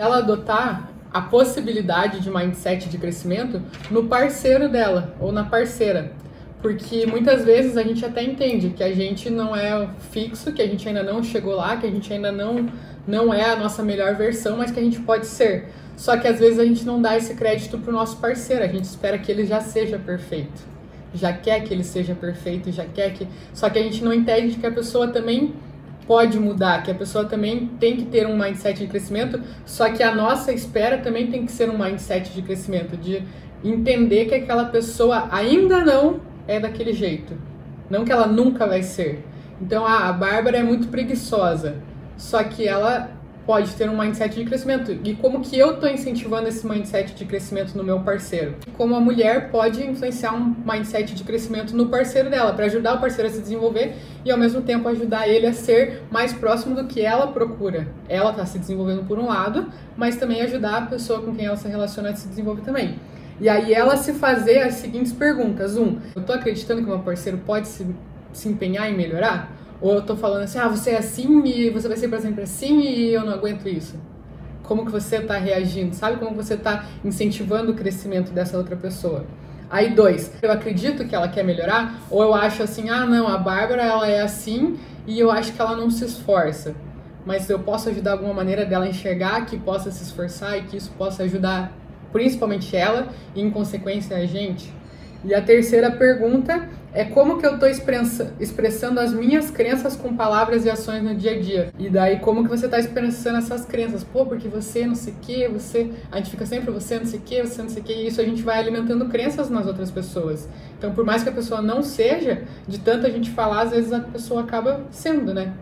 ela adotar a possibilidade de mindset de crescimento no parceiro dela ou na parceira. Porque muitas vezes a gente até entende que a gente não é fixo, que a gente ainda não chegou lá, que a gente ainda não, não é a nossa melhor versão, mas que a gente pode ser. Só que às vezes a gente não dá esse crédito para o nosso parceiro, a gente espera que ele já seja perfeito. Já quer que ele seja perfeito, já quer que. Só que a gente não entende que a pessoa também pode mudar, que a pessoa também tem que ter um mindset de crescimento, só que a nossa espera também tem que ser um mindset de crescimento, de entender que aquela pessoa ainda não é daquele jeito. Não que ela nunca vai ser. Então, ah, a Bárbara é muito preguiçosa. Só que ela pode ter um mindset de crescimento. E como que eu estou incentivando esse mindset de crescimento no meu parceiro? Como a mulher pode influenciar um mindset de crescimento no parceiro dela, para ajudar o parceiro a se desenvolver e ao mesmo tempo ajudar ele a ser mais próximo do que ela procura. Ela está se desenvolvendo por um lado, mas também ajudar a pessoa com quem ela se relaciona a se desenvolver também. E aí ela se fazer as seguintes perguntas. Um, eu tô acreditando que meu parceiro pode se, se empenhar em melhorar? Ou eu tô falando assim, ah, você é assim e você vai ser para sempre assim e eu não aguento isso? Como que você tá reagindo? Sabe como você tá incentivando o crescimento dessa outra pessoa? Aí, dois, eu acredito que ela quer melhorar, ou eu acho assim, ah, não, a Bárbara, ela é assim e eu acho que ela não se esforça. Mas eu posso ajudar alguma maneira dela enxergar que possa se esforçar e que isso possa ajudar principalmente ela e, em consequência, a gente? E a terceira pergunta é como que eu estou expressando as minhas crenças com palavras e ações no dia a dia. E daí, como que você está expressando essas crenças? Pô, porque você não sei o que, você... A gente fica sempre você não sei o que, você não sei o que, e isso a gente vai alimentando crenças nas outras pessoas. Então, por mais que a pessoa não seja, de tanto a gente falar, às vezes a pessoa acaba sendo, né?